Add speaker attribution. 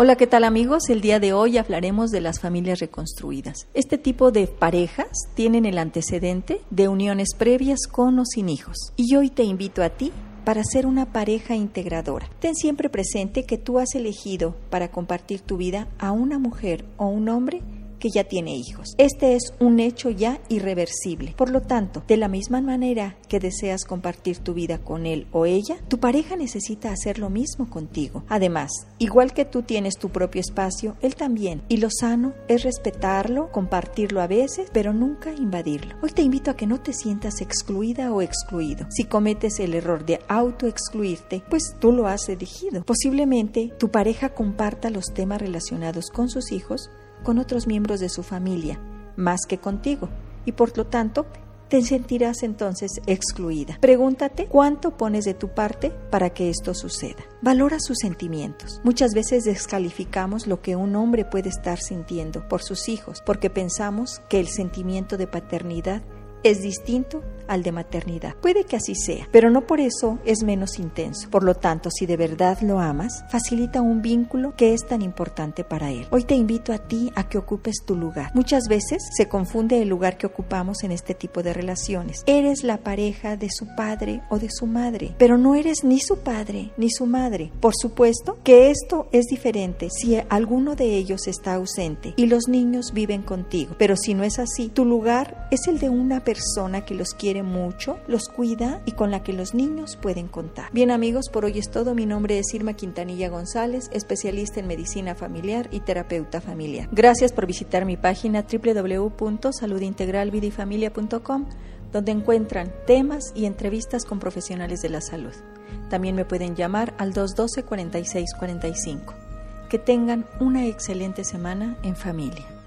Speaker 1: Hola, ¿qué tal amigos? El día de hoy hablaremos de las familias reconstruidas. Este tipo de parejas tienen el antecedente de uniones previas con o sin hijos. Y hoy te invito a ti para ser una pareja integradora. Ten siempre presente que tú has elegido para compartir tu vida a una mujer o un hombre que ya tiene hijos. Este es un hecho ya irreversible. Por lo tanto, de la misma manera que deseas compartir tu vida con él o ella, tu pareja necesita hacer lo mismo contigo. Además, igual que tú tienes tu propio espacio, él también. Y lo sano es respetarlo, compartirlo a veces, pero nunca invadirlo. Hoy te invito a que no te sientas excluida o excluido. Si cometes el error de autoexcluirte, pues tú lo has elegido. Posiblemente tu pareja comparta los temas relacionados con sus hijos, con otros miembros de su familia, más que contigo, y por lo tanto te sentirás entonces excluida. Pregúntate cuánto pones de tu parte para que esto suceda. Valora sus sentimientos. Muchas veces descalificamos lo que un hombre puede estar sintiendo por sus hijos porque pensamos que el sentimiento de paternidad es distinto al de maternidad. Puede que así sea, pero no por eso es menos intenso. Por lo tanto, si de verdad lo amas, facilita un vínculo que es tan importante para él. Hoy te invito a ti a que ocupes tu lugar. Muchas veces se confunde el lugar que ocupamos en este tipo de relaciones. Eres la pareja de su padre o de su madre, pero no eres ni su padre ni su madre. Por supuesto que esto es diferente si alguno de ellos está ausente y los niños viven contigo, pero si no es así, tu lugar es el de una persona que los quiere mucho, los cuida y con la que los niños pueden contar. Bien amigos, por hoy es todo. Mi nombre es Irma Quintanilla González, especialista en medicina familiar y terapeuta familiar. Gracias por visitar mi página www.saludintegralvidifamilia.com donde encuentran temas y entrevistas con profesionales de la salud. También me pueden llamar al 212 4645. Que tengan una excelente semana en familia.